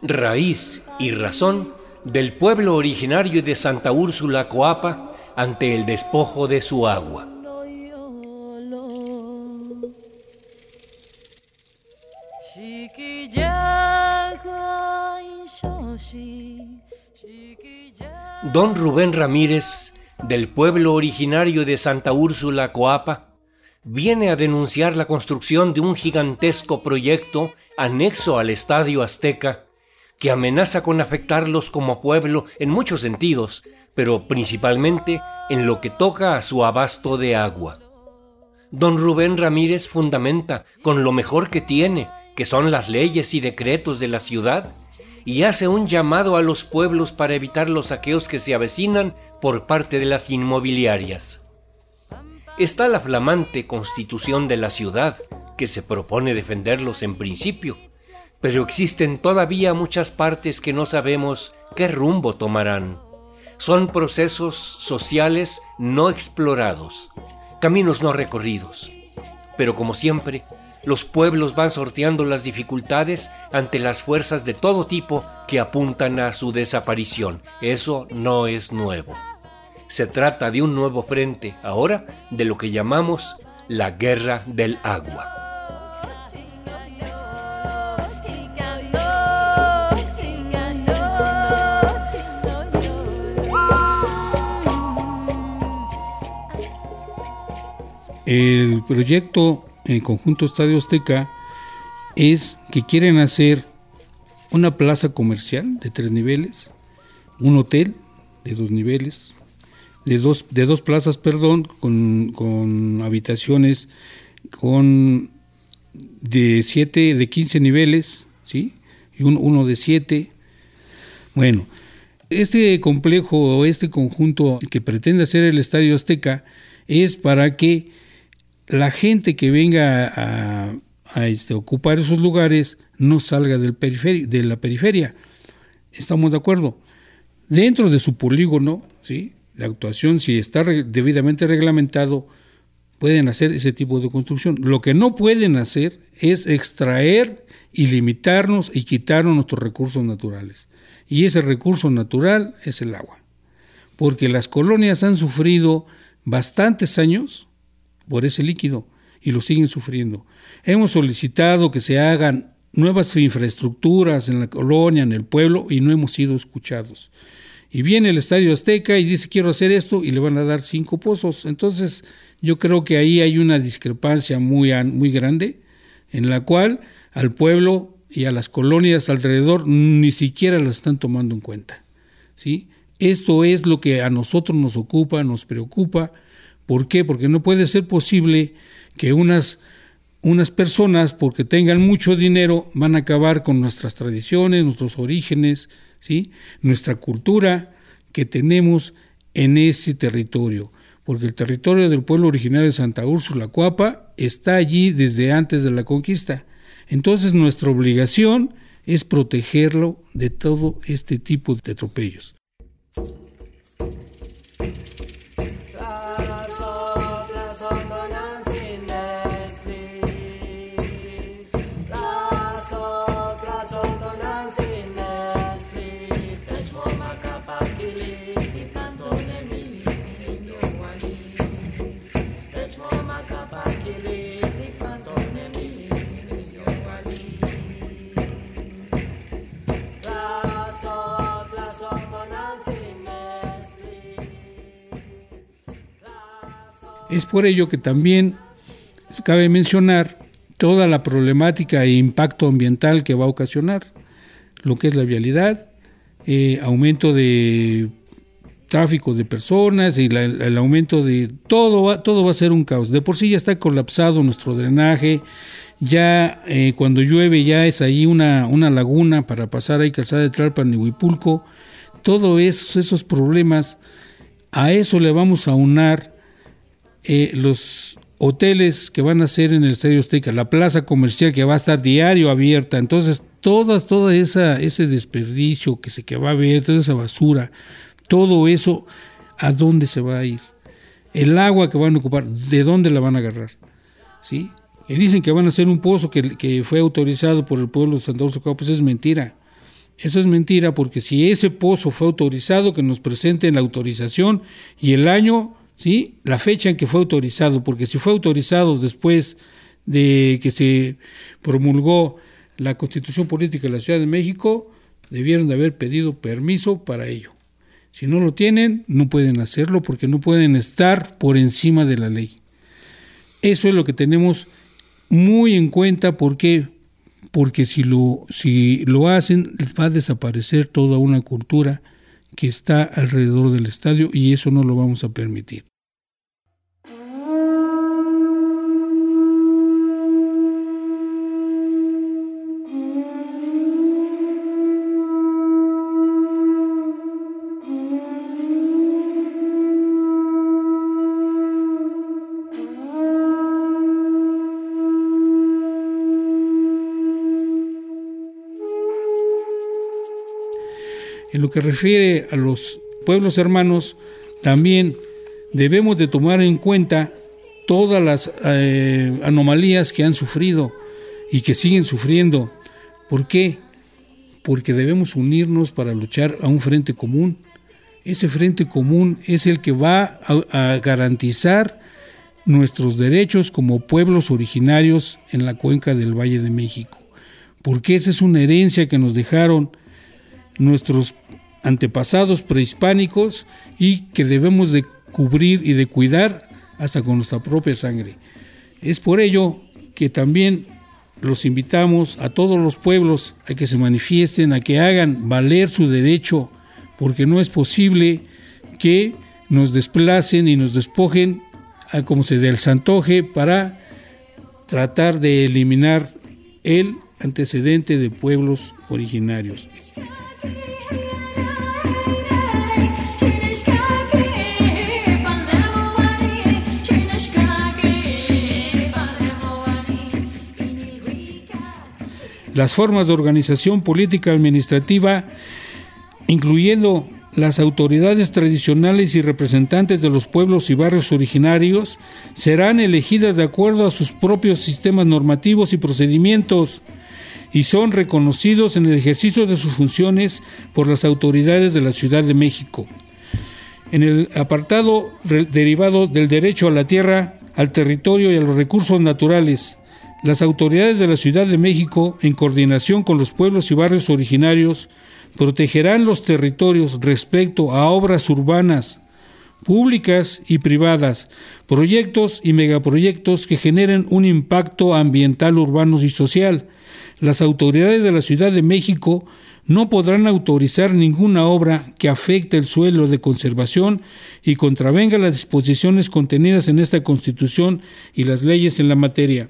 Raíz y razón del pueblo originario de Santa Úrsula Coapa ante el despojo de su agua. Don Rubén Ramírez, del pueblo originario de Santa Úrsula Coapa, viene a denunciar la construcción de un gigantesco proyecto anexo al Estadio Azteca que amenaza con afectarlos como pueblo en muchos sentidos, pero principalmente en lo que toca a su abasto de agua. Don Rubén Ramírez fundamenta con lo mejor que tiene, que son las leyes y decretos de la ciudad, y hace un llamado a los pueblos para evitar los saqueos que se avecinan por parte de las inmobiliarias. Está la flamante constitución de la ciudad, que se propone defenderlos en principio, pero existen todavía muchas partes que no sabemos qué rumbo tomarán. Son procesos sociales no explorados, caminos no recorridos. Pero como siempre, los pueblos van sorteando las dificultades ante las fuerzas de todo tipo que apuntan a su desaparición. Eso no es nuevo. Se trata de un nuevo frente, ahora, de lo que llamamos la guerra del agua. El proyecto en conjunto Estadio Azteca es que quieren hacer una plaza comercial de tres niveles, un hotel de dos niveles, de dos, de dos plazas, perdón, con, habitaciones con de siete, de 15 niveles, ¿sí? Y uno de siete. Bueno, este complejo, este conjunto que pretende hacer el Estadio Azteca es para que la gente que venga a, a este, ocupar esos lugares no salga del de la periferia. ¿Estamos de acuerdo? Dentro de su polígono, ¿sí? de actuación, si está debidamente reglamentado, pueden hacer ese tipo de construcción. Lo que no pueden hacer es extraer y limitarnos y quitarnos nuestros recursos naturales. Y ese recurso natural es el agua. Porque las colonias han sufrido bastantes años por ese líquido y lo siguen sufriendo. Hemos solicitado que se hagan nuevas infraestructuras en la colonia, en el pueblo, y no hemos sido escuchados. Y viene el Estadio Azteca y dice quiero hacer esto y le van a dar cinco pozos. Entonces yo creo que ahí hay una discrepancia muy, muy grande en la cual al pueblo y a las colonias alrededor ni siquiera la están tomando en cuenta. ¿sí? Esto es lo que a nosotros nos ocupa, nos preocupa. ¿Por qué? Porque no puede ser posible que unas unas personas, porque tengan mucho dinero, van a acabar con nuestras tradiciones, nuestros orígenes, ¿sí? nuestra cultura que tenemos en ese territorio. Porque el territorio del pueblo originario de Santa Úrsula, Cuapa, está allí desde antes de la conquista. Entonces nuestra obligación es protegerlo de todo este tipo de atropellos. Es por ello que también cabe mencionar toda la problemática e impacto ambiental que va a ocasionar, lo que es la vialidad, eh, aumento de tráfico de personas y el aumento de todo va, todo va a ser un caos. De por sí ya está colapsado nuestro drenaje, ya eh, cuando llueve ya es ahí una, una laguna para pasar ahí calzada de Tlalpan y Huipulco. Todos esos problemas, a eso le vamos a unar eh, los hoteles que van a ser en el Estadio Azteca, la plaza comercial que va a estar diario abierta, entonces todas, toda ese desperdicio que se que va a haber, toda esa basura, todo eso, ¿a dónde se va a ir? El agua que van a ocupar, ¿de dónde la van a agarrar? ¿Sí? Y dicen que van a hacer un pozo que, fue autorizado por el pueblo de Santa Rosa, pues es mentira. Eso es mentira porque si ese pozo fue autorizado, que nos presenten la autorización y el año, ¿sí? la fecha en que fue autorizado, porque si fue autorizado después de que se promulgó la Constitución Política de la Ciudad de México, debieron de haber pedido permiso para ello. Si no lo tienen, no pueden hacerlo porque no pueden estar por encima de la ley. Eso es lo que tenemos muy en cuenta porque porque si lo, si lo hacen va a desaparecer toda una cultura que está alrededor del estadio y eso no lo vamos a permitir. En lo que refiere a los pueblos hermanos, también debemos de tomar en cuenta todas las eh, anomalías que han sufrido y que siguen sufriendo. ¿Por qué? Porque debemos unirnos para luchar a un frente común. Ese frente común es el que va a garantizar nuestros derechos como pueblos originarios en la cuenca del Valle de México. Porque esa es una herencia que nos dejaron nuestros antepasados prehispánicos y que debemos de cubrir y de cuidar hasta con nuestra propia sangre. Es por ello que también los invitamos a todos los pueblos a que se manifiesten, a que hagan valer su derecho, porque no es posible que nos desplacen y nos despojen a como se dé el santoje para tratar de eliminar el antecedente de pueblos originarios. Las formas de organización política administrativa, incluyendo las autoridades tradicionales y representantes de los pueblos y barrios originarios, serán elegidas de acuerdo a sus propios sistemas normativos y procedimientos y son reconocidos en el ejercicio de sus funciones por las autoridades de la Ciudad de México. En el apartado derivado del derecho a la tierra, al territorio y a los recursos naturales, las autoridades de la Ciudad de México, en coordinación con los pueblos y barrios originarios, protegerán los territorios respecto a obras urbanas, públicas y privadas, proyectos y megaproyectos que generen un impacto ambiental, urbano y social. Las autoridades de la Ciudad de México no podrán autorizar ninguna obra que afecte el suelo de conservación y contravenga las disposiciones contenidas en esta Constitución y las leyes en la materia.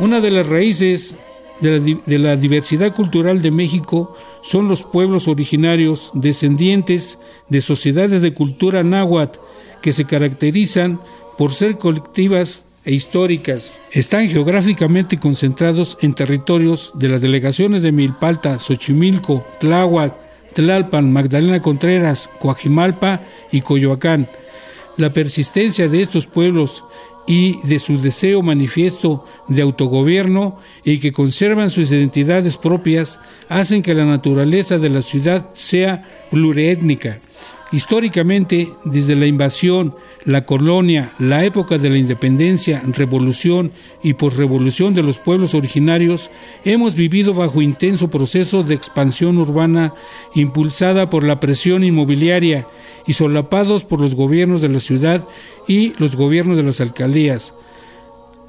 Una de las raíces de la, diversidad cultural de México son los pueblos originarios descendientes de sociedades de cultura náhuatl que se caracterizan por ser colectivas e históricas. Están geográficamente concentrados en territorios de las delegaciones de Milpalta, Xochimilco, Tláhuac, Tlalpan, Magdalena Contreras, Coajimalpa y Coyoacán. La persistencia de estos pueblos y de su deseo manifiesto de autogobierno y que conservan sus identidades propias hacen que la naturaleza de la ciudad sea pluriétnica, Históricamente, desde la invasión, la colonia, la época de la independencia, revolución y posrevolución de los pueblos originarios, hemos vivido bajo intenso proceso de expansión urbana impulsada por la presión inmobiliaria y solapados por los gobiernos de la ciudad y los gobiernos de las alcaldías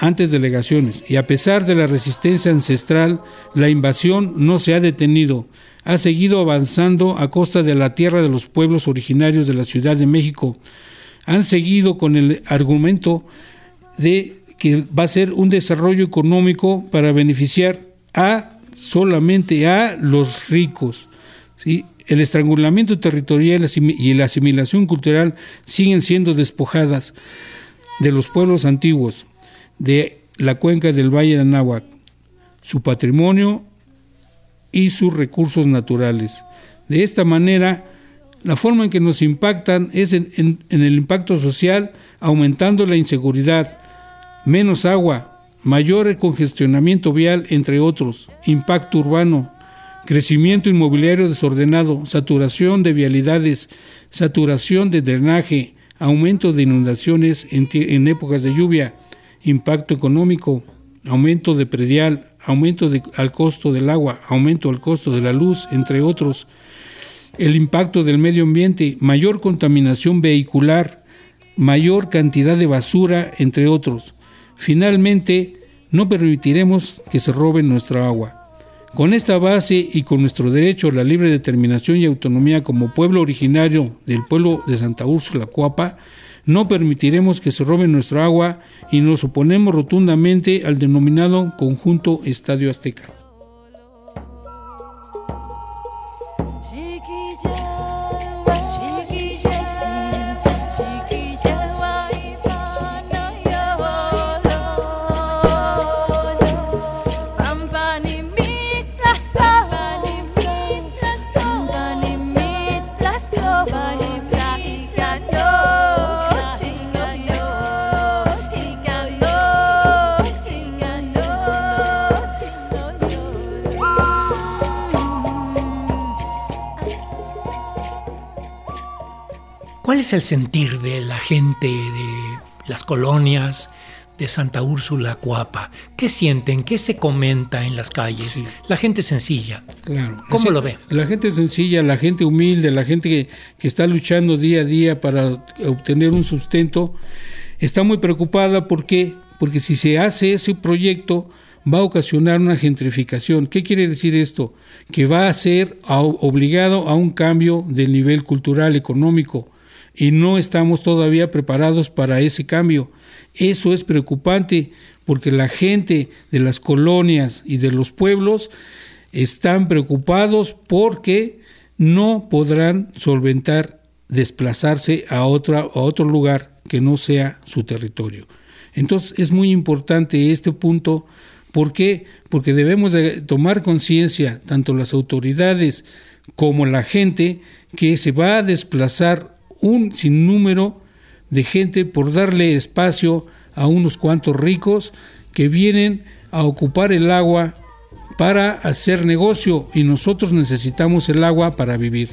antes delegaciones, y a pesar de la resistencia ancestral, la invasión no se ha detenido, ha seguido avanzando a costa de la tierra de los pueblos originarios de la Ciudad de México. Han seguido con el argumento de que va a ser un desarrollo económico para beneficiar a solamente a los ricos. El estrangulamiento territorial y la asimilación cultural siguen siendo despojadas de los pueblos antiguos de la cuenca del Valle de Anáhuac, su patrimonio y sus recursos naturales. De esta manera, la forma en que nos impactan es en, el impacto social, aumentando la inseguridad, menos agua, mayor congestionamiento vial, entre otros, impacto urbano, crecimiento inmobiliario desordenado, saturación de vialidades, saturación de drenaje, aumento de inundaciones en épocas de lluvia, impacto económico, aumento de predial, aumento de, al costo del agua, aumento al costo de la luz, entre otros, el impacto del medio ambiente, mayor contaminación vehicular, mayor cantidad de basura, entre otros. Finalmente, no permitiremos que se roben nuestra agua. Con esta base y con nuestro derecho a la libre determinación y autonomía como pueblo originario del pueblo de Santa Úrsula, Cuapa, no permitiremos que se roben nuestra agua y nos oponemos rotundamente al denominado conjunto Estadio Azteca. Es el sentir de la gente de las colonias de Santa Úrsula, Coapa? ¿Qué sienten? ¿Qué se comenta en las calles? La gente sencilla. Claro. ¿Cómo lo ve? La gente sencilla, la gente humilde, la gente que, que está luchando día a día para obtener un sustento, está muy preocupada. ¿Por qué? Porque si se hace ese proyecto, va a ocasionar una gentrificación. ¿Qué quiere decir esto? Que va a ser obligado a un cambio del nivel cultural, económico y no estamos todavía preparados para ese cambio. Eso es preocupante porque la gente de las colonias y de los pueblos están preocupados porque no podrán solventar desplazarse a, otra, a otro lugar que no sea su territorio. Entonces es muy importante este punto. ¿Por qué? Porque debemos de tomar conciencia, tanto las autoridades como la gente, que se va a desplazar un sinnúmero de gente por darle espacio a unos cuantos ricos que vienen a ocupar el agua para hacer negocio y nosotros necesitamos el agua para vivir.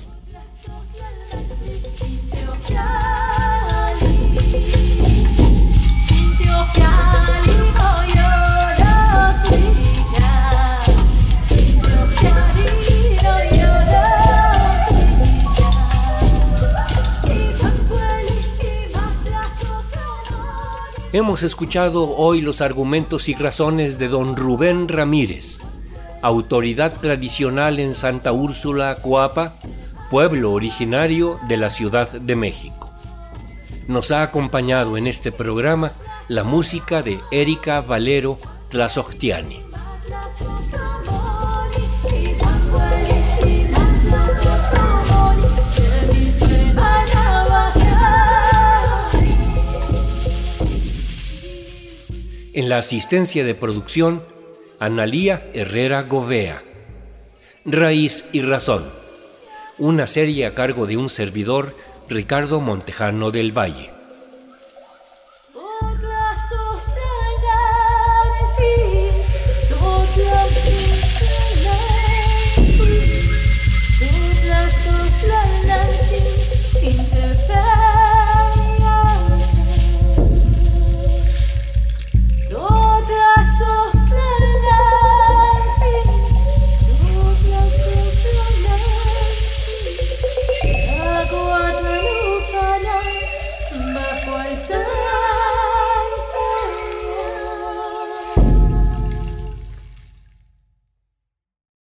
Hemos escuchado hoy los argumentos y razones de don Rubén Ramírez, autoridad tradicional en Santa Úrsula, Coapa, pueblo originario de la Ciudad de México. Nos ha acompañado en este programa la música de Erika Valero Tlasochtiani. En la asistencia de producción, Analía Herrera Govea. Raíz y Razón. Una serie a cargo de un servidor, Ricardo Montejano del Valle.